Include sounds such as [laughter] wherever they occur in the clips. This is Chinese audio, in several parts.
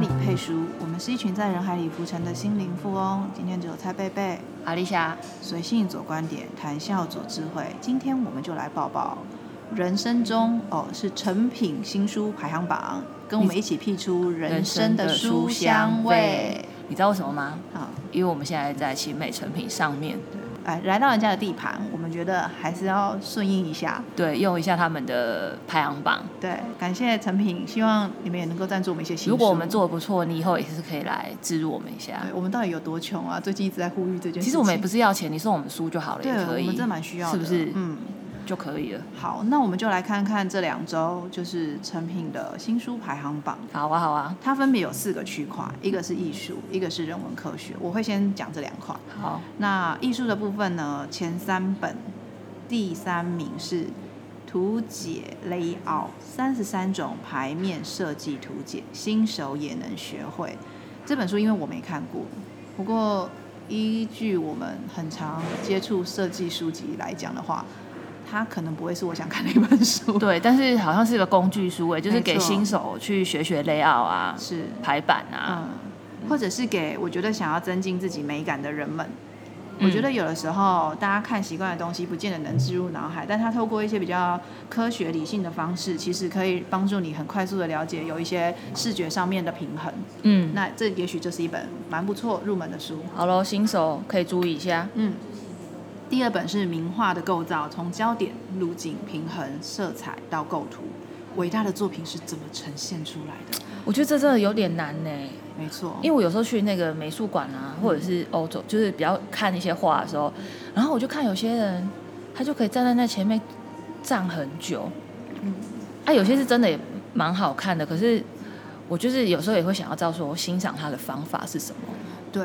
里配书，我们是一群在人海里浮沉的心灵富翁。今天只有蔡贝贝、阿丽莎，随性左观点，谈笑左智慧。今天我们就来抱抱人生中哦是成品新书排行榜，跟我们一起辟出人生的书香味。你知道为什么吗？啊，因为我们现在在奇美成品上面，哎，来到人家的地盘，觉得还是要顺应一下。对，用一下他们的排行榜。对，感谢成品，希望你们也能够赞助我们一些。如果我们做的不错，你以后也是可以来资助我们一下。对，我们到底有多穷啊？最近一直在呼吁这件事情。其实我们也不是要钱，你送我们书就好了，也可以。我们真的蛮需要的，是不是？嗯。就可以了。好，那我们就来看看这两周就是成品的新书排行榜。好啊，好啊。它分别有四个区块，一个是艺术，一个是人文科学。我会先讲这两块。好，那艺术的部分呢，前三本，第三名是图解 layout 三十三种牌面设计图解，新手也能学会。这本书因为我没看过，不过依据我们很常接触设计书籍来讲的话。它可能不会是我想看的一本书，[laughs] 对，但是好像是个工具书诶，就是给新手去学学 layout 啊，是排版啊，嗯，或者是给我觉得想要增进自己美感的人们。我觉得有的时候大家看习惯的东西，不见得能植入脑海，但它透过一些比较科学理性的方式，其实可以帮助你很快速的了解有一些视觉上面的平衡。嗯，那这也许就是一本蛮不错入门的书。好喽，新手可以注意一下。嗯。第二本是名画的构造，从焦点、路径、平衡、色彩到构图，伟大的作品是怎么呈现出来的？我觉得这真的有点难呢。没错，因为我有时候去那个美术馆啊，或者是欧洲，就是比较看一些画的时候，然后我就看有些人，他就可以站在那前面站很久。嗯，啊，有些是真的也蛮好看的，可是我就是有时候也会想要知道说欣赏他的方法是什么。对，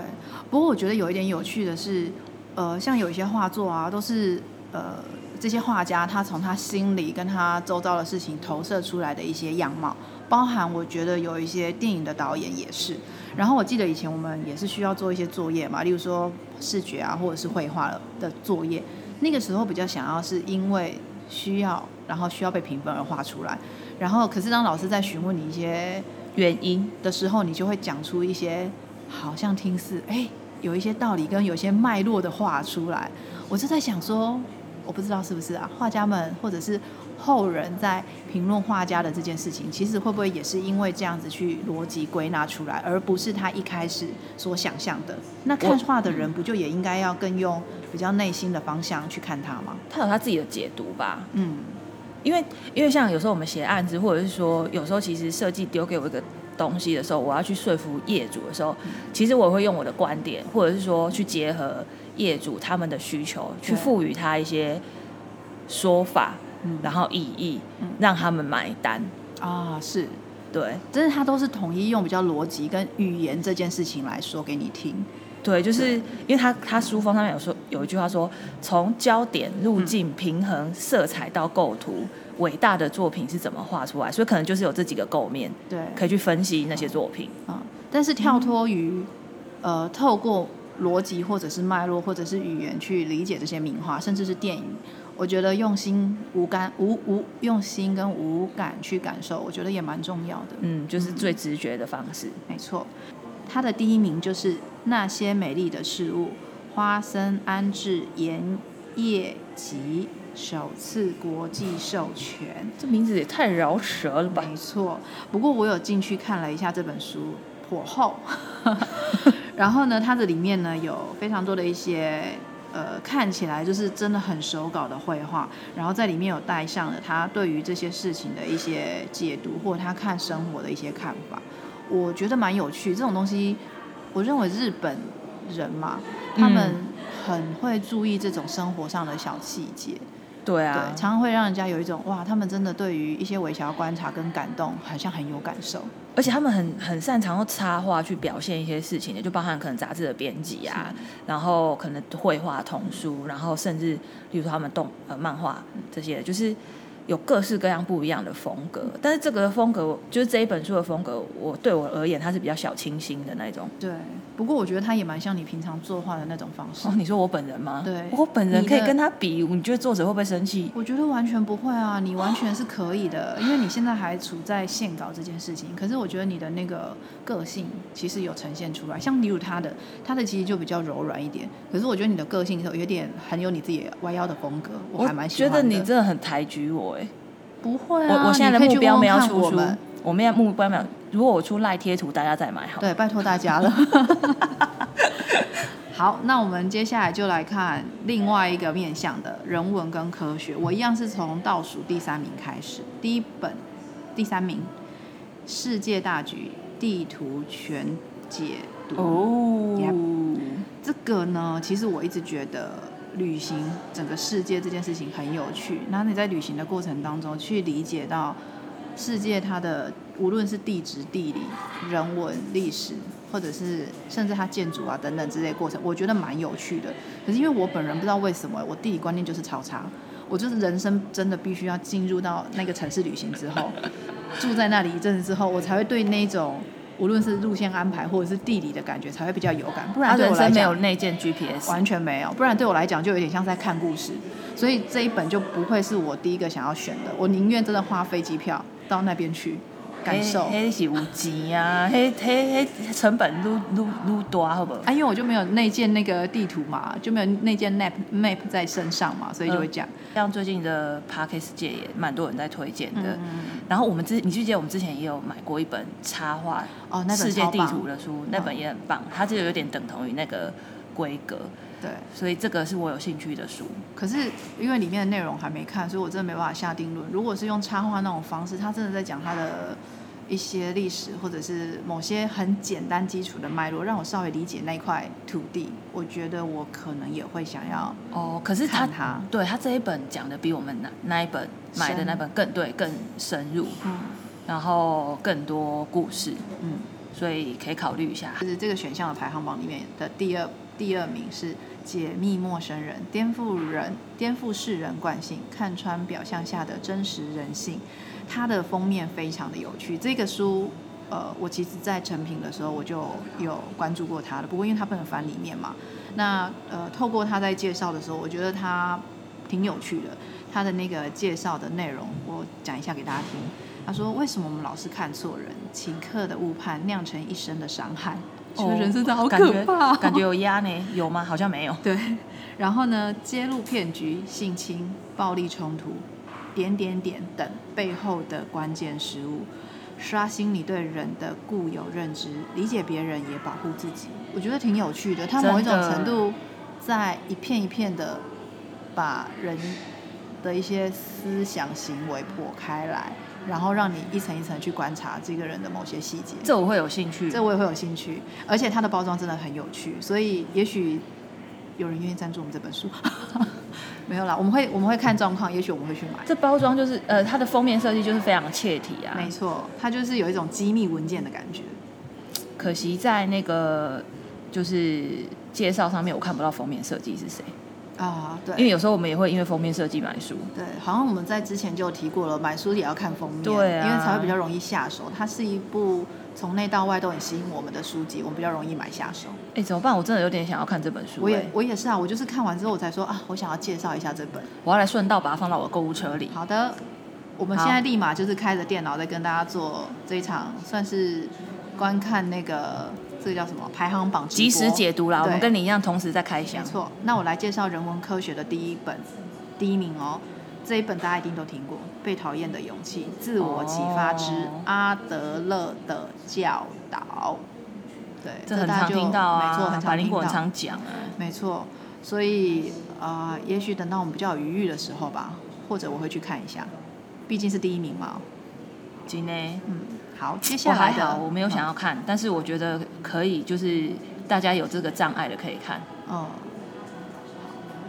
不过我觉得有一点有趣的是。呃，像有一些画作啊，都是呃这些画家他从他心里跟他周遭的事情投射出来的一些样貌，包含我觉得有一些电影的导演也是。然后我记得以前我们也是需要做一些作业嘛，例如说视觉啊或者是绘画的作业，那个时候比较想要是因为需要，然后需要被评分而画出来。然后可是当老师在询问你一些原因的时候，你就会讲出一些好像听似哎。有一些道理跟有些脉络的画出来，我就在想说，我不知道是不是啊，画家们或者是后人在评论画家的这件事情，其实会不会也是因为这样子去逻辑归纳出来，而不是他一开始所想象的？那看画的人不就也应该要更用比较内心的方向去看他吗？他有他自己的解读吧。嗯，因为因为像有时候我们写案子，或者是说有时候其实设计丢给我一个。东西的时候，我要去说服业主的时候，其实我会用我的观点，或者是说去结合业主他们的需求，去赋予他一些说法，然后意义，让他们买单啊。是，对，但是他都是统一用比较逻辑跟语言这件事情来说给你听。对，就是因为他他书封上面有说有一句话说，从焦点、路径、平衡、色彩到构图。伟大的作品是怎么画出来？所以可能就是有这几个构面，对，可以去分析那些作品。嗯，但是跳脱于呃，透过逻辑或者是脉络或者是语言去理解这些名画，甚至是电影，我觉得用心无感无无用心跟无感去感受，我觉得也蛮重要的。嗯，就是最直觉的方式。没错，它的第一名就是那些美丽的事物，花生安置盐叶集。首次国际授权，这名字也太饶舌了吧？没错，不过我有进去看了一下这本书，颇厚。[laughs] 然后呢，它的里面呢有非常多的一些呃，看起来就是真的很手稿的绘画，然后在里面有带上了他对于这些事情的一些解读，或者他看生活的一些看法，我觉得蛮有趣。这种东西，我认为日本人嘛，他们很会注意这种生活上的小细节。对啊，常常会让人家有一种哇，他们真的对于一些微小观察跟感动，好像很有感受。而且他们很很擅长用插画去表现一些事情的，就包含可能杂志的编辑啊，然后可能绘画、童书，然后甚至比如说他们动呃漫画这些，就是有各式各样不一样的风格，但是这个风格就是这一本书的风格，我对我而言，它是比较小清新的那种。对，不过我觉得它也蛮像你平常作画的那种方式。哦，你说我本人吗？对，我本人可以跟他比，你觉得作者会不会生气？我觉得完全不会啊，你完全是可以的，因为你现在还处在线稿这件事情。可是我觉得你的那个个性其实有呈现出来，像例如他的，他的其实就比较柔软一点。可是我觉得你的个性有点很有你自己弯腰的风格，我还蛮喜欢的。觉得你真的很抬举我哎。不会啊！我我现在的目标没有出书，我们要目标没有。如果我出赖贴图，大家再买好。对，拜托大家了。[laughs] 好，那我们接下来就来看另外一个面向的人文跟科学。我一样是从倒数第三名开始，第一本第三名《世界大局地图全解读》哦。这个呢，其实我一直觉得。旅行整个世界这件事情很有趣，然后你在旅行的过程当中去理解到世界它的无论是地质、地理、人文、历史，或者是甚至它建筑啊等等之类过程，我觉得蛮有趣的。可是因为我本人不知道为什么，我地理观念就是超差，我就是人生真的必须要进入到那个城市旅行之后，住在那里一阵子之后，我才会对那种。无论是路线安排或者是地理的感觉，才会比较有感。不然对我来讲，没有内建 GPS，完全没有。不然对我来讲，就有点像在看故事。所以这一本就不会是我第一个想要选的。我宁愿真的花飞机票到那边去。感受，黑是无钱啊，黑黑黑成本愈愈愈大，好不？啊，因为我就没有那件那个地图嘛，就没有那件 map map 在身上嘛，所以就会讲。像最近的 Parkes 界也蛮多人在推荐的。然后我们之，你记不记得我们之前也有买过一本插画哦，那世界地图的书，那本也很棒，它就有点等同于那个规格。对，所以这个是我有兴趣的书。可是因为里面的内容还没看，所以我真的没办法下定论。如果是用插画那种方式，他真的在讲他的。一些历史或者是某些很简单基础的脉络，让我稍微理解那块土地，我觉得我可能也会想要哦。可是他他对他这一本讲的比我们那那一本买的那本更对更深入，嗯，然后更多故事，嗯，所以可以考虑一下。就是这个选项的排行榜里面的第二第二名是解密陌生人，颠覆人颠覆世人惯性，看穿表象下的真实人性。它的封面非常的有趣，这个书，呃，我其实在成品的时候我就有关注过它的，不过因为它不能翻里面嘛，那呃，透过他在介绍的时候，我觉得他挺有趣的，他的那个介绍的内容，我讲一下给大家听。他说：“为什么我们老是看错人？顷刻的误判酿成一生的伤害。”觉得人生真的好可怕，感觉有压呢？有吗？好像没有。对，然后呢？揭露骗局、性侵、暴力冲突。点点点等背后的关键失误，刷新你对人的固有认知，理解别人也保护自己，我觉得挺有趣的。它某一种程度在一片一片的把人的一些思想行为破开来，然后让你一层一层去观察这个人的某些细节。这我会有兴趣，这我也会有兴趣。而且它的包装真的很有趣，所以也许有人愿意赞助我们这本书。[laughs] 没有啦，我们会我们会看状况，也许我们会去买。这包装就是呃，它的封面设计就是非常切题啊。没错，它就是有一种机密文件的感觉。可惜在那个就是介绍上面，我看不到封面设计是谁啊。对，因为有时候我们也会因为封面设计买书。对，好像我们在之前就提过了，买书也要看封面，对啊，因为才会比较容易下手。它是一部。从内到外都很吸引我们的书籍，我们比较容易买下手。哎，怎么办？我真的有点想要看这本书。我也我也是啊，我就是看完之后我才说啊，我想要介绍一下这本。我要来顺道把它放到我的购物车里。好的，我们现在立马就是开着电脑在跟大家做这一场，算是观看那个这个叫什么排行榜即时解读啦。我们跟你一样，同时在开箱。没错，那我来介绍人文科学的第一本，第一名哦。这一本大家一定都听过，《被讨厌的勇气：自我启发之阿德勒的教导》。对，这很常听到啊，没错，很常听到，很常讲啊。没错，所以啊，也许等到我们比较有余裕的时候吧，或者我会去看一下，毕竟是第一名嘛。今天，嗯，好，接下来的我没有想要看，但是我觉得可以，就是大家有这个障碍的可以看。嗯。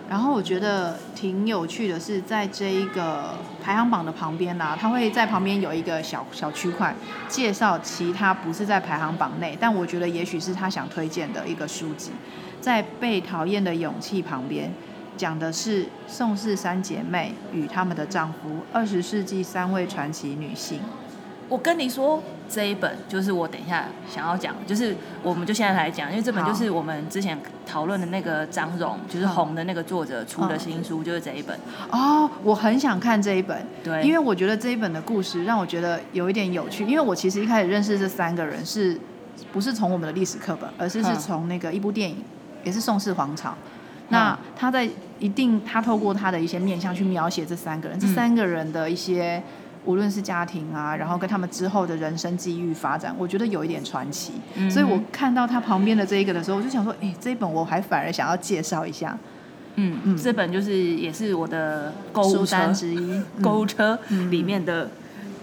然后我觉得挺有趣的是，在这一个排行榜的旁边呢，它会在旁边有一个小小区块，介绍其他不是在排行榜内，但我觉得也许是他想推荐的一个书籍。在被讨厌的勇气旁边，讲的是宋氏三姐妹与她们的丈夫，二十世纪三位传奇女性。我跟你说，这一本就是我等一下想要讲，就是我们就现在来讲，因为这本就是我们之前讨论的那个张荣，就是红的那个作者出的新书，就是这一本。哦，我很想看这一本，对，因为我觉得这一本的故事让我觉得有一点有趣，因为我其实一开始认识这三个人是不是从我们的历史课本，而是是从那个一部电影，也是宋氏皇朝。那他在一定他透过他的一些面相去描写这三个人，这三个人的一些。无论是家庭啊，然后跟他们之后的人生机遇发展，我觉得有一点传奇。所以我看到他旁边的这一个的时候，我就想说，哎，这一本我还反而想要介绍一下。嗯嗯，这本就是也是我的购物单之一，购物车里面的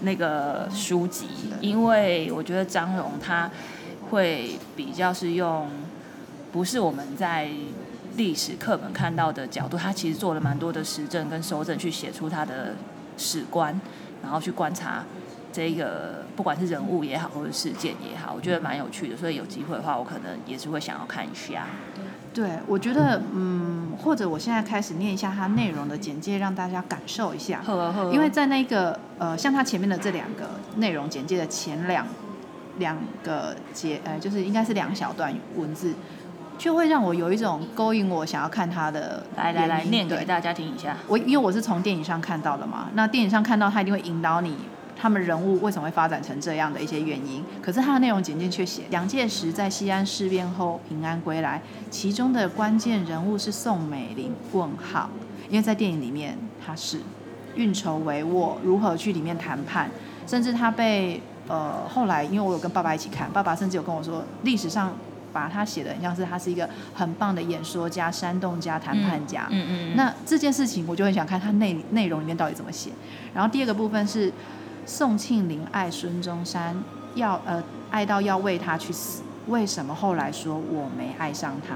那个书籍，因为我觉得张荣他会比较是用不是我们在历史课本看到的角度，他其实做了蛮多的实证跟手证，去写出他的史观。然后去观察这个，不管是人物也好，或者事件也好，我觉得蛮有趣的。所以有机会的话，我可能也是会想要看一下。对，我觉得，嗯，或者我现在开始念一下它内容的简介，让大家感受一下。因为在那个呃，像它前面的这两个内容简介的前两两个节，呃，就是应该是两小段文字。就会让我有一种勾引我想要看他的。来来来，念给大家听一下。我因为我是从电影上看到的嘛，那电影上看到他一定会引导你，他们人物为什么会发展成这样的一些原因。可是他的内容简介却写，蒋介石在西安事变后平安归来，其中的关键人物是宋美龄。问号，因为在电影里面他是运筹帷幄，如何去里面谈判，甚至他被呃后来，因为我有跟爸爸一起看，爸爸甚至有跟我说历史上。把他写的很像是他是一个很棒的演说家、煽动家、谈判家。嗯嗯。那这件事情我就很想看他内内容里面到底怎么写。然后第二个部分是宋庆龄爱孙中山，要呃爱到要为他去死，为什么后来说我没爱上他？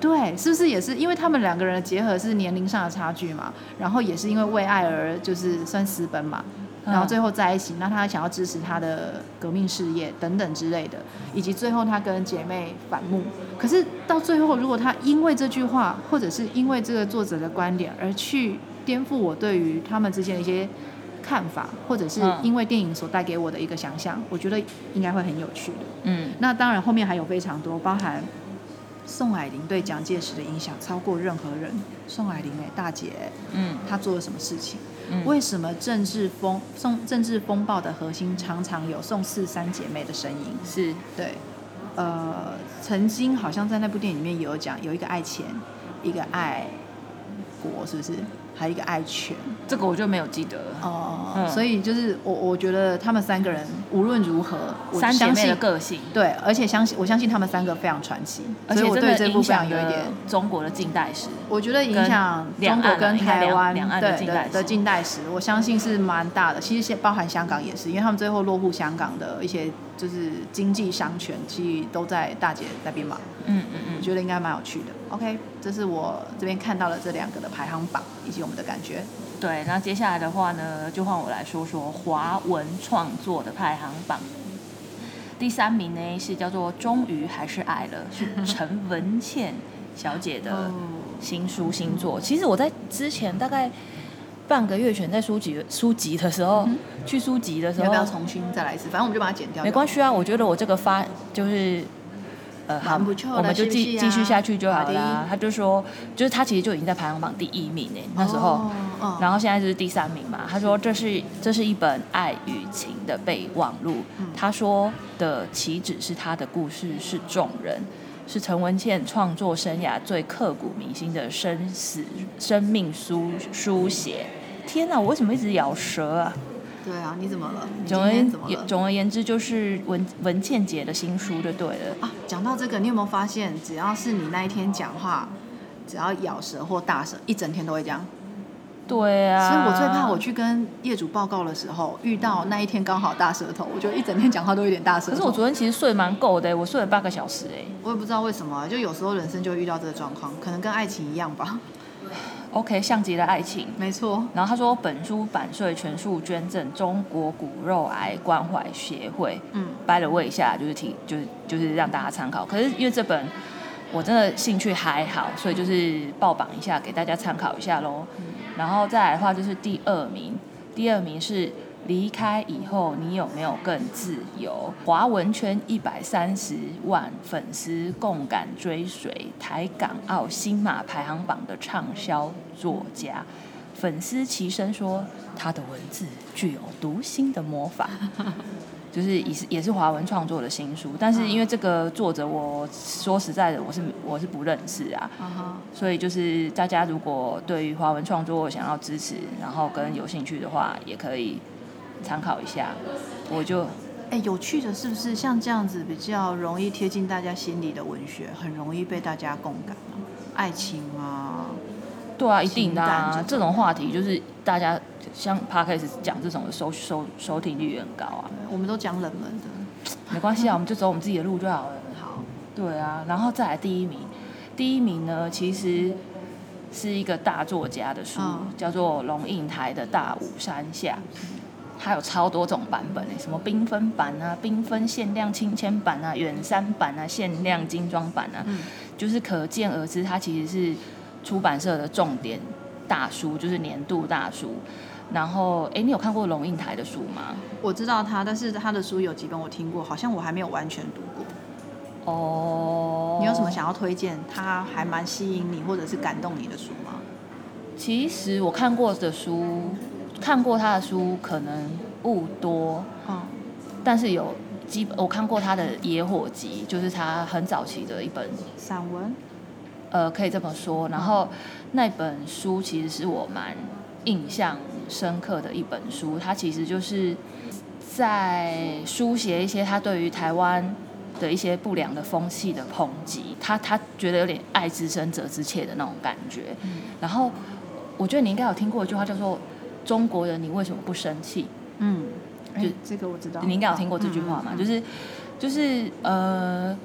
对，是不是也是因为他们两个人的结合是年龄上的差距嘛？然后也是因为为爱而就是算私奔嘛？然后最后在一起，那他想要支持他的革命事业等等之类的，以及最后他跟姐妹反目。可是到最后，如果他因为这句话，或者是因为这个作者的观点而去颠覆我对于他们之间的一些看法，或者是因为电影所带给我的一个想象，我觉得应该会很有趣的。嗯，那当然后面还有非常多，包含宋霭龄对蒋介石的影响超过任何人。宋霭龄哎，大姐，嗯，她做了什么事情？为什么政治风宋政治风暴的核心常常有宋氏三姐妹的身影？是对，呃，曾经好像在那部电影里面有讲，有一个爱钱，一个爱国，是不是？还有一个爱犬，这个我就没有记得了哦。所以就是我，我觉得他们三个人无论如何，三姐妹的个性对，而且相信我相信他们三个非常传奇，而且我对这部非常有一点中国的近代史。我觉得影响中国跟台湾两岸的近代史，我相信是蛮大的。其实包含香港也是，因为他们最后落户香港的一些就是经济商权，其实都在大姐那边嘛。嗯嗯嗯，我觉得应该蛮有趣的。OK，这是我这边看到了这两个的排行榜以及我们的感觉。对，那接下来的话呢，就换我来说说华文创作的排行榜。第三名呢是叫做《终于还是爱了》，是陈文茜小姐的新书新作。其实我在之前大概半个月前在书籍书籍的时候，去书籍的时候要不要重新再来一次？反正我们就把它剪掉。没关系啊，我觉得我这个发就是。呃，好，我们就继继续下去就好了。他就说，就是他其实就已经在排行榜第一名呢，那时候，然后现在就是第三名嘛。他说这是这是一本爱与情的备忘录。他说的岂止是他的故事，是众人，是陈文茜创作生涯最刻骨铭心的生死生命书书写。天哪，我为什么一直咬舌啊？对啊，你怎么了？总而言总而言之，就是文文倩姐的新书就对了啊。讲到这个，你有没有发现，只要是你那一天讲话，只要咬舌或大舌，一整天都会这样。对啊。所以我最怕我去跟业主报告的时候，遇到那一天刚好大舌头，我就一整天讲话都有点大舌。可是我昨天其实睡蛮够的，我睡了八个小时哎。我也不知道为什么，就有时候人生就会遇到这个状况，可能跟爱情一样吧。OK，像极了爱情，没错。然后他说，本书版税全数捐赠中国骨肉癌关怀协会。嗯，掰了位一下，就是提，就是就是让大家参考。可是因为这本我真的兴趣还好，所以就是报榜一下给大家参考一下喽。然后再来的话就是第二名，第二名是离开以后你有没有更自由？华文圈一百三十万粉丝共感追随台港澳新马排行榜的畅销作家，粉丝齐声说他的文字具有读心的魔法。[laughs] 就是也是也是华文创作的新书，但是因为这个作者，我说实在的，我是我是不认识啊，所以就是大家如果对于华文创作想要支持，然后跟有兴趣的话，也可以参考一下。我就哎，有趣的是不是像这样子比较容易贴近大家心里的文学，很容易被大家共感爱情啊。对啊，一定的啊，这种话题就是大家像 p 开始讲这种的收收收听率也很高啊。我们都讲冷门的，没关系啊，[laughs] 我们就走我们自己的路就好了。好，对啊，然后再来第一名，第一名呢其实是一个大作家的书，叫做龙应台的《大武山下》，它有超多种版本诶，什么缤纷版啊、缤纷限量亲签版啊、远山版啊、限量精装版啊，就是可见而知，它其实是。出版社的重点大书就是年度大书，然后哎，你有看过龙应台的书吗？我知道他，但是他的书有几本我听过，好像我还没有完全读过。哦，你有什么想要推荐？他还蛮吸引你或者是感动你的书吗？其实我看过的书，看过他的书可能不多，嗯，但是有基本我看过他的《野火集》，就是他很早期的一本散文。呃，可以这么说。然后那本书其实是我蛮印象深刻的一本书，它其实就是在书写一些他对于台湾的一些不良的风气的抨击。他他觉得有点爱之深责之切的那种感觉。然后我觉得你应该有听过一句话，叫做“中国人，你为什么不生气？”嗯，就这个我知道。你应该有听过这句话嘛？就是就是呃。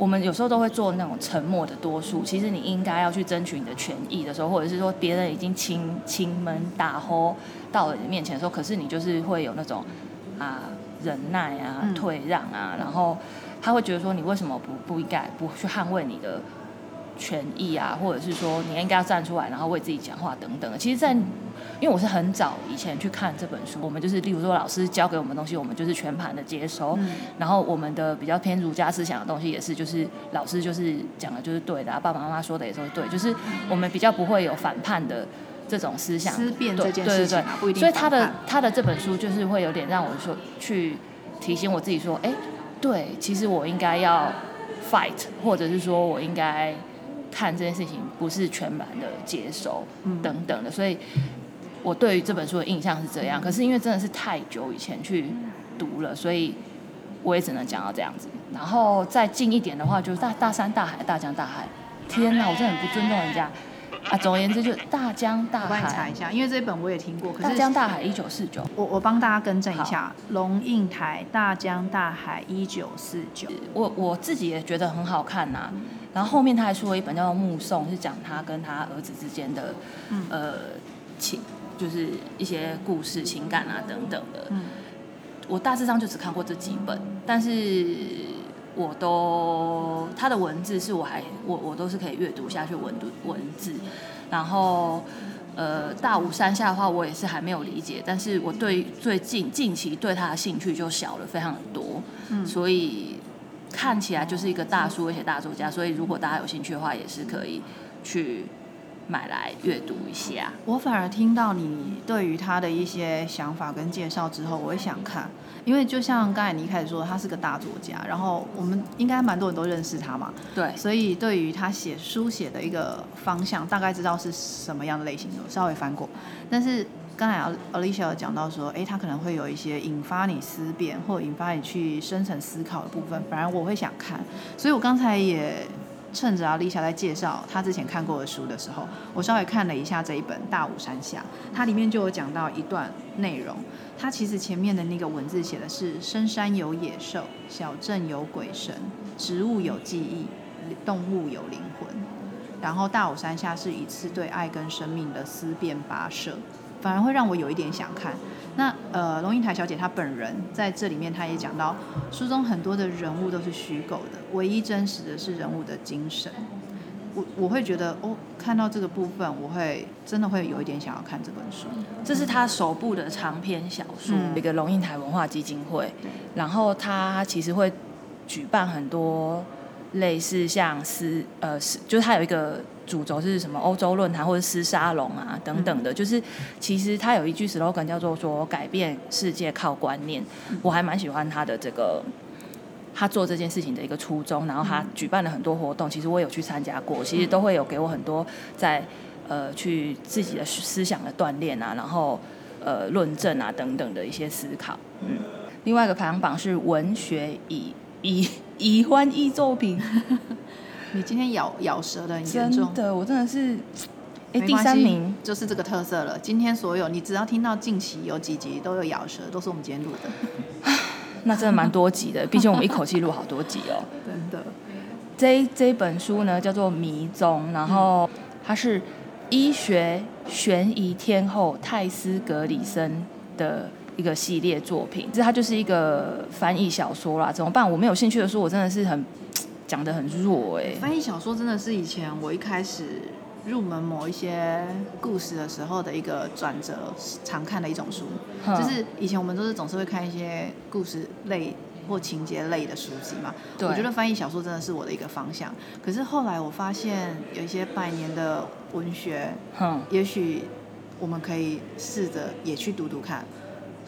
我们有时候都会做那种沉默的多数。其实你应该要去争取你的权益的时候，或者是说别人已经亲亲门打吼到了你面前的时候，可是你就是会有那种啊忍耐啊退让啊，然后他会觉得说你为什么不不应该不去捍卫你的权益啊，或者是说你应该要站出来，然后为自己讲话等等。其实，在因为我是很早以前去看这本书，我们就是例如说老师教给我们东西，我们就是全盘的接收。然后我们的比较偏儒家思想的东西，也是就是老师就是讲的就是对的，爸爸妈妈说的也都是对，就是我们比较不会有反叛的这种思想。思辨这件事情，不一定。所以他的他的这本书就是会有点让我说去提醒我自己说，哎，对，其实我应该要 fight，或者是说我应该看这件事情不是全盘的接收等等的，所以。我对于这本书的印象是这样，可是因为真的是太久以前去读了，所以我也只能讲到这样子。然后再近一点的话，就是大大山大海，大江大海。天哪，我真的很不尊重人家啊！总而言之，就大江大海。我帮你查一下，因为这本我也听过。大江大海一九四九。我我帮大家更正一下，龙应台《大江大海》一九四九。我我自己也觉得很好看呐。然后后面他还出了一本叫做《目送》，是讲他跟他儿子之间的呃情。就是一些故事、情感啊等等的，嗯，我大致上就只看过这几本，但是我都他的文字是我还我我都是可以阅读下去文读文字，然后呃大武山下的话我也是还没有理解，但是我对最近近期对他的兴趣就小了非常多，嗯，所以看起来就是一个大叔而且大作家，所以如果大家有兴趣的话，也是可以去。买来阅读一下。我反而听到你对于他的一些想法跟介绍之后，我会想看，因为就像刚才你一开始说，他是个大作家，然后我们应该蛮多人都认识他嘛。对。所以对于他写书写的一个方向，大概知道是什么样的类型的，稍微翻过。但是刚才 Alicia 有讲到说，哎，他可能会有一些引发你思辨或引发你去深层思考的部分，反而我会想看。所以我刚才也。趁着阿丽莎在介绍她之前看过的书的时候，我稍微看了一下这一本《大武山下》，它里面就有讲到一段内容。它其实前面的那个文字写的是：深山有野兽，小镇有鬼神，植物有记忆，动物有灵魂。然后大武山下是一次对爱跟生命的思辨跋涉。反而会让我有一点想看。那呃，龙应台小姐她本人在这里面，她也讲到，书中很多的人物都是虚构的，唯一真实的是人物的精神。我我会觉得哦，看到这个部分，我会真的会有一点想要看这本书。这是他首部的长篇小说，一个龙应台文化基金会，然后他其实会举办很多类似像丝呃，就是他有一个主轴是什么欧洲论坛或者丝沙龙啊等等的，就是其实他有一句 slogan 叫做说改变世界靠观念，我还蛮喜欢他的这个。他做这件事情的一个初衷，然后他举办了很多活动，其实我有去参加过，其实都会有给我很多在呃去自己的思想的锻炼啊，然后呃论证啊等等的一些思考。嗯，另外一个排行榜是文学以以以欢艺作品。[laughs] 你今天咬咬舌的很严重，真的，我真的是哎第三名就是这个特色了。今天所有你只要听到近期有几集都有咬舌，都是我们今天录的。[laughs] 那真的蛮多集的，[laughs] 毕竟我们一口气录好多集哦。真的，这这本书呢叫做《迷踪》，然后它是医学悬疑天后泰斯·格里森的一个系列作品。这它就是一个翻译小说啦，怎么办？我没有兴趣的书，我真的是很 [tsk] 讲的很弱哎。翻译小说真的是以前我一开始。入门某一些故事的时候的一个转折，常看的一种书，就是以前我们都是总是会看一些故事类或情节类的书籍嘛。我觉得翻译小说真的是我的一个方向。可是后来我发现有一些百年的文学，也许我们可以试着也去读读看，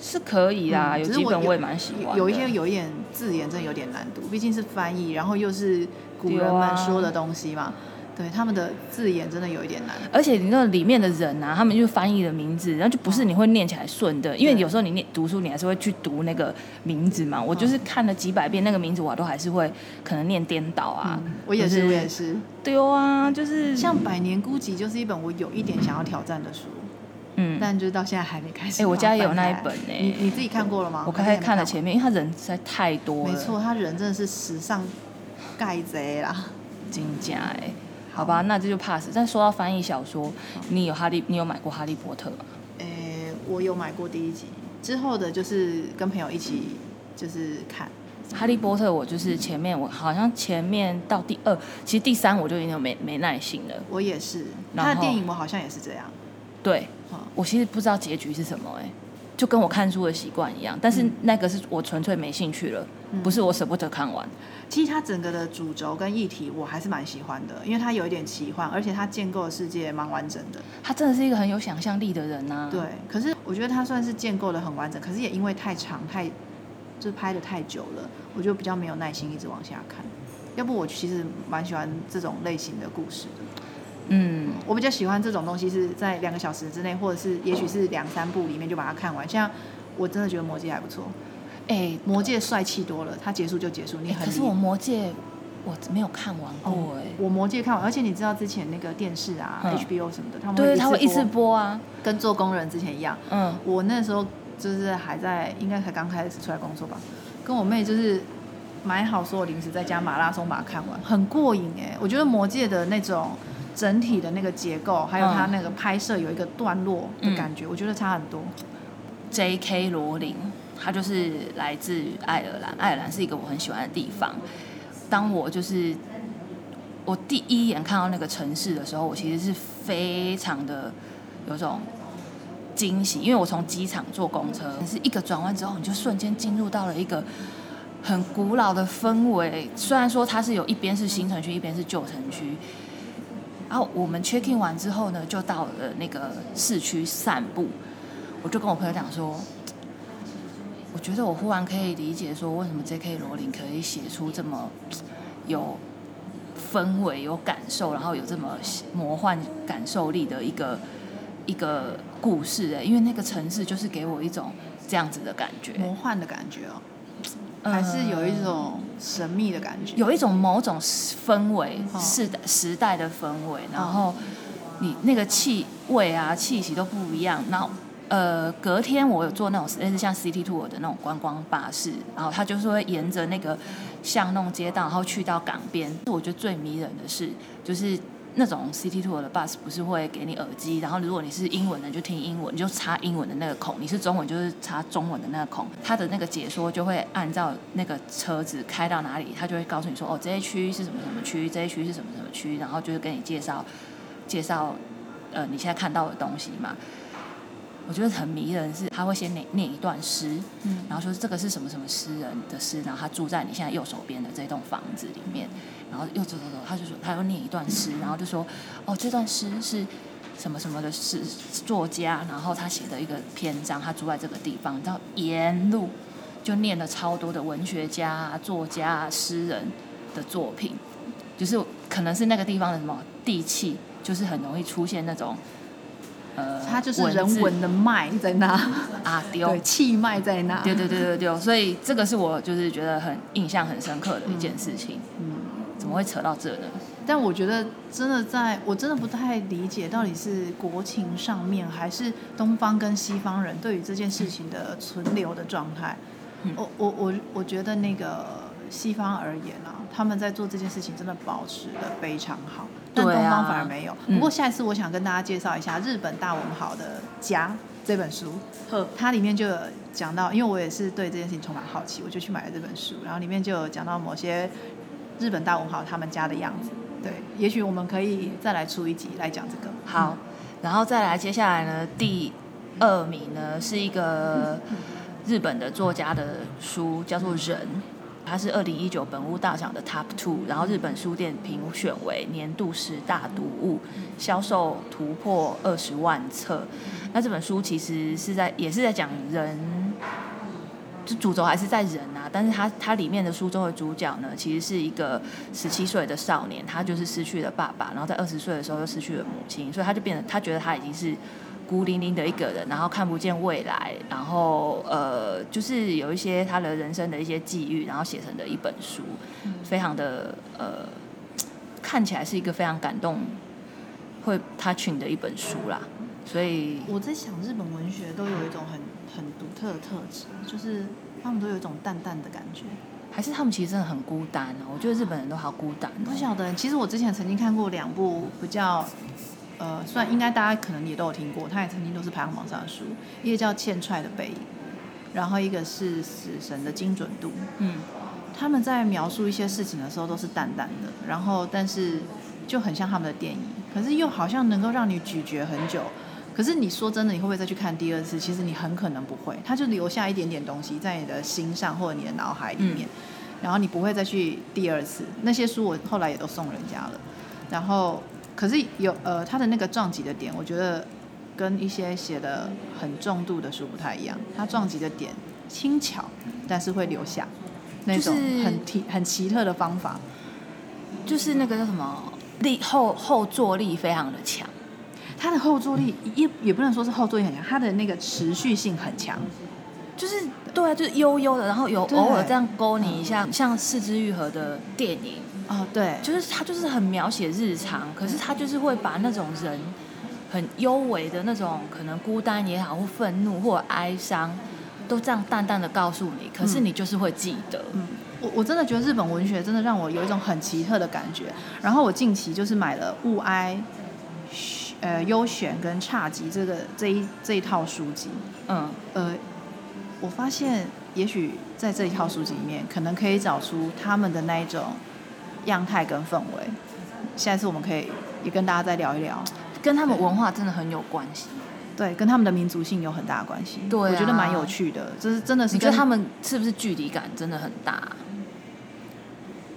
是可以啊。有几本我也蛮喜欢。有一些有一点字眼真的有点难读，毕竟是翻译，然后又是古人们说的东西嘛。对他们的字眼真的有一点难，而且你那里面的人啊，他们就翻译的名字，然后就不是你会念起来顺的，因为有时候你念读书，你还是会去读那个名字嘛。我就是看了几百遍那个名字，我都还是会可能念颠倒啊。我也是，我也是。对啊，就是像《百年孤寂》就是一本我有一点想要挑战的书，嗯，但就是到现在还没开始。哎，我家也有那一本呢。你你自己看过了吗？我刚才看了前面，因为他人实在太多了。没错，他人真的是时尚盖贼啦，金家哎。好吧，那这就 pass。但说到翻译小说，你有哈利，你有买过《哈利波特》吗？诶，我有买过第一集，之后的就是跟朋友一起就是看《哈利波特》。我就是前面我好像前面到第二，其实第三我就已经没没耐心了。我也是，他的电影我好像也是这样。对，我其实不知道结局是什么，哎，就跟我看书的习惯一样。但是那个是我纯粹没兴趣了，不是我舍不得看完。其实它整个的主轴跟议题我还是蛮喜欢的，因为它有一点奇幻，而且它建构的世界蛮完整的。他真的是一个很有想象力的人呐。对，可是我觉得他算是建构的很完整，可是也因为太长太，就是拍的太久了，我就比较没有耐心一直往下看。要不我其实蛮喜欢这种类型的故事的。嗯，我比较喜欢这种东西是在两个小时之内，或者是也许是两三部里面就把它看完。像我真的觉得《魔戒》还不错。哎，魔戒帅气多了，它结束就结束。你很可是我魔戒我没有看完过哎。我魔戒看完，而且你知道之前那个电视啊，HBO 什么的，他们对，他会一直播啊，跟做工人之前一样。嗯，我那时候就是还在，应该才刚开始出来工作吧，跟我妹就是买好所有零食，在家马拉松把它看完，很过瘾哎。我觉得魔戒的那种整体的那个结构，还有它那个拍摄有一个段落的感觉，我觉得差很多。J.K. 罗琳。他就是来自爱尔兰，爱尔兰是一个我很喜欢的地方。当我就是我第一眼看到那个城市的时候，我其实是非常的有种惊喜，因为我从机场坐公车，是一个转弯之后，你就瞬间进入到了一个很古老的氛围。虽然说它是有一边是新城区，一边是旧城区。然后我们 check in 完之后呢，就到了那个市区散步。我就跟我朋友讲说。我觉得我忽然可以理解说，为什么 J.K. 罗琳可以写出这么有氛围、有感受，然后有这么魔幻感受力的一个一个故事哎，因为那个城市就是给我一种这样子的感觉，魔幻的感觉哦，还是有一种神秘的感觉，有一种某种氛围，是的时代的氛围，然后你那个气味啊、气息都不一样，然后。呃，隔天我有坐那种类似像 City Tour 的那种观光巴士，然后他就是会沿着那个巷弄街道，然后去到港边。我觉得最迷人的是，就是那种 City Tour 的 bus 不是会给你耳机，然后如果你是英文的就听英文，你就插英文的那个孔；你是中文就是插中文的那个孔。它的那个解说就会按照那个车子开到哪里，它就会告诉你说：“哦，这一区是什么什么区，这一区是什么什么区。”然后就是跟你介绍介绍呃你现在看到的东西嘛。我觉得很迷人，是他会先念念一段诗，嗯，然后说这个是什么什么诗人的诗，然后他住在你现在右手边的这栋房子里面，然后又走走走，他就说他又念一段诗，然后就说哦这段诗是什么什么的诗作家，然后他写的一个篇章，他住在这个地方，然后沿路就念了超多的文学家、作家、诗人的作品，就是可能是那个地方的什么地气，就是很容易出现那种。呃，它就是人文的脉在那。啊，[laughs] 对，气脉在那，对对对对对，所以这个是我就是觉得很印象很深刻的一件事情。嗯，怎么会扯到这呢？但我觉得真的在，我真的不太理解到底是国情上面，还是东方跟西方人对于这件事情的存留的状态。我我我我觉得那个西方而言啊，他们在做这件事情真的保持的非常好。但东方反而没有。不过下一次我想跟大家介绍一下《日本大文豪的家》这本书。它里面就有讲到，因为我也是对这件事情充满好奇，我就去买了这本书。然后里面就有讲到某些日本大文豪他们家的样子。对，也许我们可以再来出一集来讲这个。好，然后再来接下来呢，第二名呢是一个 [laughs] 日本的作家的书，叫做《人》。它是二零一九本屋大赏的 Top Two，然后日本书店评选为年度十大读物，销售突破二十万册。那这本书其实是在也是在讲人，就主轴还是在人啊，但是它它里面的书中的主角呢，其实是一个十七岁的少年，他就是失去了爸爸，然后在二十岁的时候又失去了母亲，所以他就变得他觉得他已经是。孤零零的一个人，然后看不见未来，然后呃，就是有一些他的人生的一些际遇，然后写成的一本书，非常的呃，看起来是一个非常感动，会他群的一本书啦。所以我在想，日本文学都有一种很很独特的特质，就是他们都有一种淡淡的感觉，还是他们其实真的很孤单哦？我觉得日本人都好孤单。不晓得，其实我之前曾经看过两部比较。呃，虽然应该大家可能也都有听过，他也曾经都是排行榜上的书，一个叫《欠踹的背影》，然后一个是《死神的精准度》。嗯，他们在描述一些事情的时候都是淡淡的，然后但是就很像他们的电影，可是又好像能够让你咀嚼很久。可是你说真的，你会不会再去看第二次？其实你很可能不会，他就留下一点点东西在你的心上或者你的脑海里面，然后你不会再去第二次。那些书我后来也都送人家了，然后。可是有呃，他的那个撞击的点，我觉得跟一些写的很重度的书不太一样。他撞击的点轻巧，但是会留下那种很奇很奇特的方法，就是那个叫什么力后后坐力非常的强。他的后坐力也也不能说是后坐力很强，他的那个持续性很强，就是对啊，就是悠悠的，然后有偶尔这样勾你一下，像四肢愈合的电影。哦，对，就是他就是很描写日常，可是他就是会把那种人很幽微的那种可能孤单也好，或愤怒或哀伤，都这样淡淡的告诉你，可是你就是会记得。嗯，我我真的觉得日本文学真的让我有一种很奇特的感觉。然后我近期就是买了《物哀》呃优选跟差级这个这一这一套书籍。嗯，呃，我发现也许在这一套书籍里面，可能可以找出他们的那一种。样态跟氛围，下一次我们可以也跟大家再聊一聊，跟他们文化真的很有关系，对，跟他们的民族性有很大的关系，对，我觉得蛮有趣的，这是真的是。你觉得他们是不是距离感真的很大？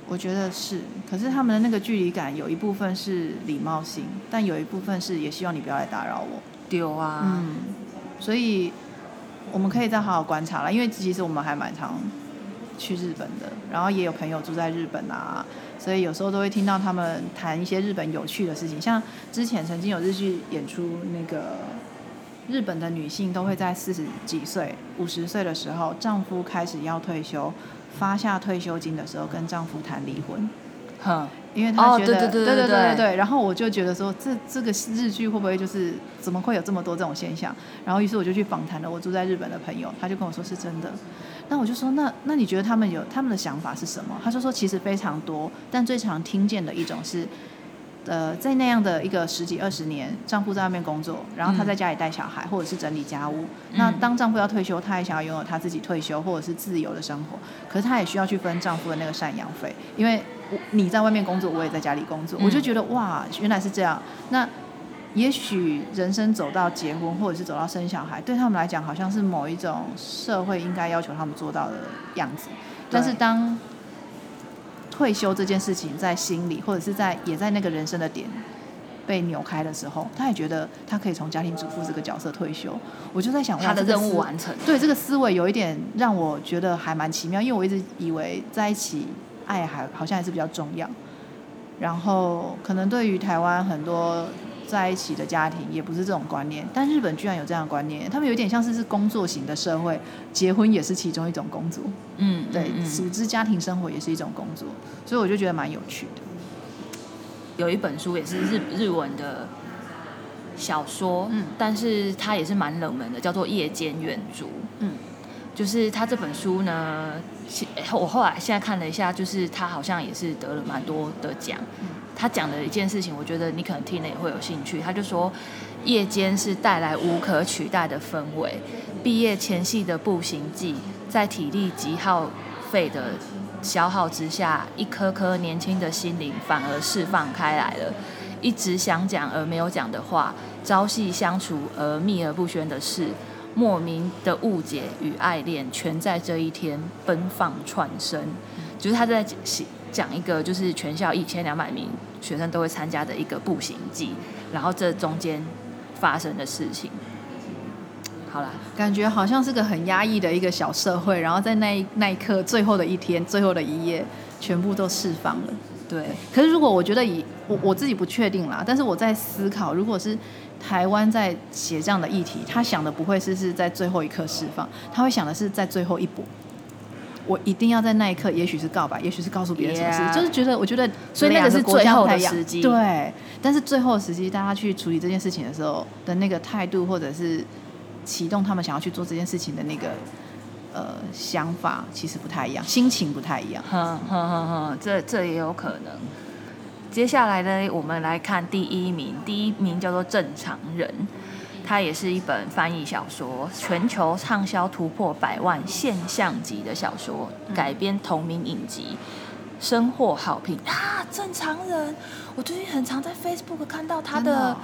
我觉得是，可是他们的那个距离感有一部分是礼貌性，但有一部分是也希望你不要来打扰我。丢啊，嗯，所以我们可以再好好观察了，因为其实我们还蛮常去日本的，然后也有朋友住在日本啊。所以有时候都会听到他们谈一些日本有趣的事情，像之前曾经有日剧演出，那个日本的女性都会在四十几岁、五十岁的时候，丈夫开始要退休，发下退休金的时候，跟丈夫谈离婚。哼，因为她觉得，对对对对对对。然后我就觉得说，这这个日剧会不会就是怎么会有这么多这种现象？然后于是我就去访谈了我住在日本的朋友，他就跟我说是真的。那我就说，那那你觉得他们有他们的想法是什么？他就说，其实非常多，但最常听见的一种是，呃，在那样的一个十几二十年，丈夫在外面工作，然后她在家里带小孩，或者是整理家务。那当丈夫要退休，她也想要拥有她自己退休或者是自由的生活。可是她也需要去分丈夫的那个赡养费，因为你在外面工作，我也在家里工作。我就觉得哇，原来是这样。那也许人生走到结婚，或者是走到生小孩，对他们来讲，好像是某一种社会应该要求他们做到的样子。但是当退休这件事情在心里，或者是在也在那个人生的点被扭开的时候，他也觉得他可以从家庭主妇这个角色退休。我就在想，他的任务完成。对这个思维有一点让我觉得还蛮奇妙，因为我一直以为在一起爱还好像还是比较重要。然后可能对于台湾很多。在一起的家庭也不是这种观念，但日本居然有这样的观念，他们有点像是是工作型的社会，结婚也是其中一种工作，嗯，对，组织家庭生活也是一种工作，所以我就觉得蛮有趣的。有一本书也是日日文的小说，嗯，但是它也是蛮冷门的，叫做《夜间远足》，嗯，就是他这本书呢，我后来现在看了一下，就是他好像也是得了蛮多的奖。他讲的一件事情，我觉得你可能听了也会有兴趣。他就说，夜间是带来无可取代的氛围。毕业前夕的步行记，在体力极耗费的消耗之下，一颗颗年轻的心灵反而释放开来了。一直想讲而没有讲的话，朝夕相处而秘而不宣的事，莫名的误解与爱恋，全在这一天奔放窜升。就是他在写。讲一个就是全校一千两百名学生都会参加的一个步行记，然后这中间发生的事情，好了，感觉好像是个很压抑的一个小社会，然后在那一那一刻最后的一天，最后的一页，全部都释放了。对，可是如果我觉得以我我自己不确定啦，但是我在思考，如果是台湾在写这样的议题，他想的不会是是在最后一刻释放，他会想的是在最后一步。我一定要在那一刻，也许是告白，也许是告诉别人什么事，就是觉得，我觉得，所以那个是最后的时机，对。但是最后时机，大家去处理这件事情的时候的那个态度，或者是启动他们想要去做这件事情的那个呃想法，其实不太一样，心情不太一样。哼哼哼哼，这这也有可能。接下来呢，我们来看第一名，第一名叫做正常人。它也是一本翻译小说，全球畅销突破百万现象级的小说，改编同名影集，深获好评啊！正常人，我最近很常在 Facebook 看到他的，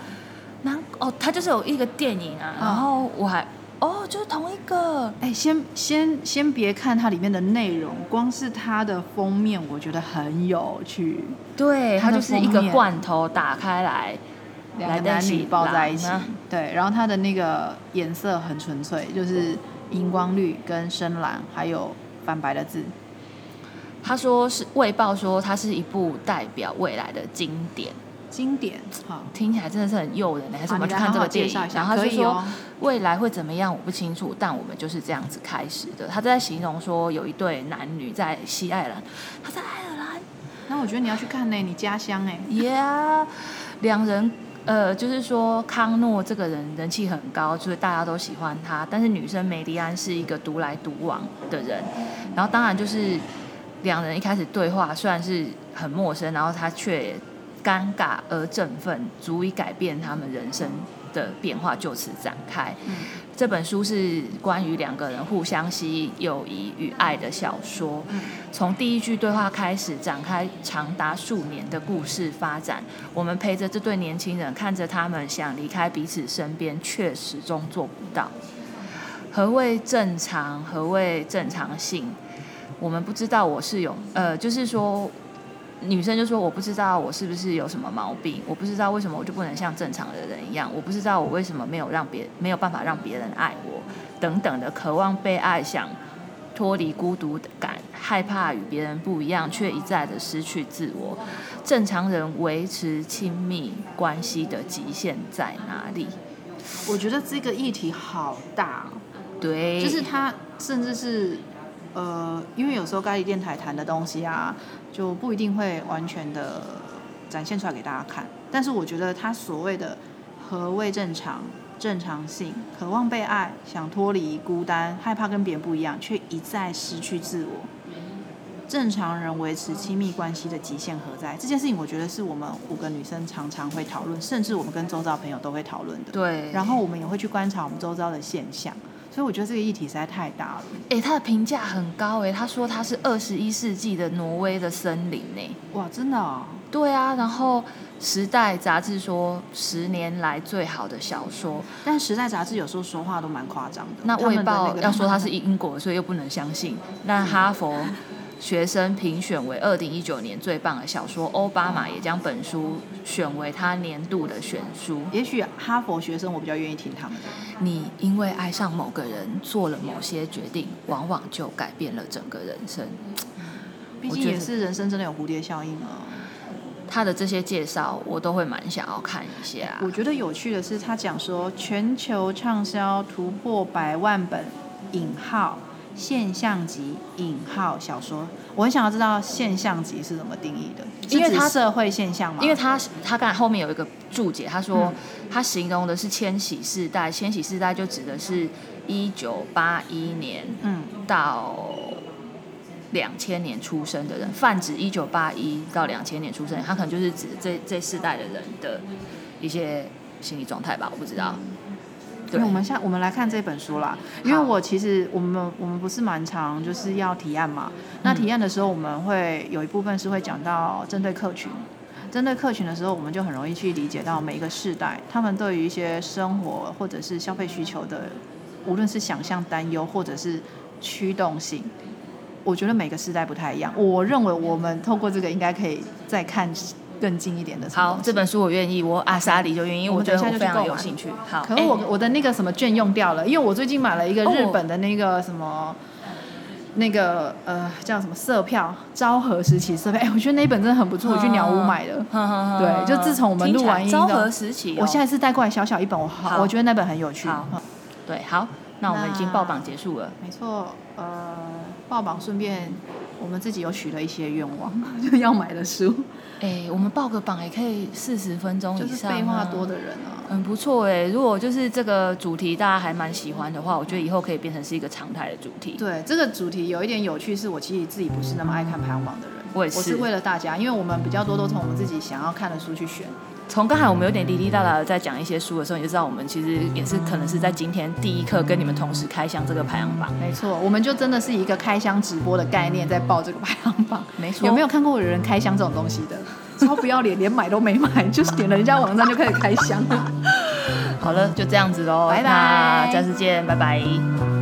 男哦，他就是有一个电影啊，然后我还哦，就是同一个，哎，先先先别看它里面的内容，光是它的封面，我觉得很有趣，对，它就是一个罐头打开来。两个男女抱在一起，对，然后它的那个颜色很纯粹，就是荧光绿跟深蓝，还有泛白的字。他说是《卫报》说它是一部代表未来的经典，经典，好，听起来真的是很诱人。还是我们去看这个电影？然后他就说未来会怎么样，我不清楚，但我们就是这样子开始的。他在形容说有一对男女在西爱尔兰，他在爱尔兰，那我觉得你要去看呢，你家乡哎，Yeah，两人。呃，就是说康诺这个人人气很高，就是大家都喜欢他。但是女生梅丽安是一个独来独往的人，然后当然就是两人一开始对话虽然是很陌生，然后他却尴尬而振奋，足以改变他们人生的变化就此展开。这本书是关于两个人互相吸引、友谊与爱的小说。从第一句对话开始，展开长达数年的故事发展。我们陪着这对年轻人，看着他们想离开彼此身边，却始终做不到。何谓正常？何谓正常性？我们不知道。我是有，呃，就是说。女生就说：“我不知道我是不是有什么毛病，我不知道为什么我就不能像正常的人一样，我不知道我为什么没有让别没有办法让别人爱我，等等的渴望被爱，想脱离孤独感，害怕与别人不一样，却一再的失去自我。正常人维持亲密关系的极限在哪里？我觉得这个议题好大，对，就是他甚至是呃，因为有时候咖喱电台谈的东西啊。”就不一定会完全的展现出来给大家看，但是我觉得他所谓的何谓正常、正常性、渴望被爱、想脱离孤单、害怕跟别人不一样，却一再失去自我，正常人维持亲密关系的极限何在？这件事情，我觉得是我们五个女生常常会讨论，甚至我们跟周遭朋友都会讨论的。对。然后我们也会去观察我们周遭的现象，所以我觉得这个议题实在太大了。哎，他的评价很高哎，他说他是二十一世纪的挪威的森林呢。哇，真的？对啊，然后。时代杂志说十年来最好的小说，但时代杂志有时候说话都蛮夸张的。那卫报要说他是英国，所以又不能相信。那哈佛学生评选为二零一九年最棒的小说，奥巴马也将本书选为他年度的选书。也许哈佛学生我比较愿意听他们的。你因为爱上某个人做了某些决定，往往就改变了整个人生。毕竟也是人生真的有蝴蝶效应啊。他的这些介绍，我都会蛮想要看一下。我觉得有趣的是，他讲说全球畅销突破百万本引号现象级引号小说，我很想要知道现象级是怎么定义的？因为它社会现象嘛。因为他他刚才后面有一个注解，他说他形容的是千禧世代，千禧世代就指的是一九八一年嗯到。两千年出生的人，泛指一九八一到两千年出生，他可能就是指这这世代的人的一些心理状态吧，我不知道。对，我们现我们来看这本书啦，因为我其实我们我们不是蛮常，就是要提案嘛。那提案的时候，我们会有一部分是会讲到针对客群，针对客群的时候，我们就很容易去理解到每一个世代，他们对于一些生活或者是消费需求的，无论是想象、担忧或者是驱动性。我觉得每个时代不太一样。我认为我们透过这个应该可以再看更近一点的。好，这本书我愿意，我阿莎里就愿意，我觉得我非常有兴趣。好，可是我我的那个什么券用掉了，因为我最近买了一个日本的那个什么那个呃叫什么色票，昭和时期色票。哎，我觉得那一本真的很不错，我去鸟屋买的。[laughs] 对，就自从我们录完音，昭和时期，我下一次带过来小小一本，我好，我觉得那本很有趣。对，好，那我们已经报榜结束了。没错，呃。报榜顺便，我们自己有许了一些愿望，[laughs] 就要买的书。哎，我们报个榜也可以四十分钟以上。废话多的人啊，很不错哎。如果就是这个主题大家还蛮喜欢的话，我觉得以后可以变成是一个常态的主题。对，这个主题有一点有趣，是我其实自己不是那么爱看排行榜的人。我也是。我是为了大家，因为我们比较多都从我们自己想要看的书去选。从刚才我们有点滴滴答答的在讲一些书的时候，你就知道我们其实也是可能是在今天第一课跟你们同时开箱这个排行榜。没错，我们就真的是一个开箱直播的概念在报这个排行榜。没错，有没有看过有人开箱这种东西的？超不要脸，连买都没买，就是点了人家网站就开始开箱。[laughs] 好了，就这样子喽，拜拜，下次见，拜拜。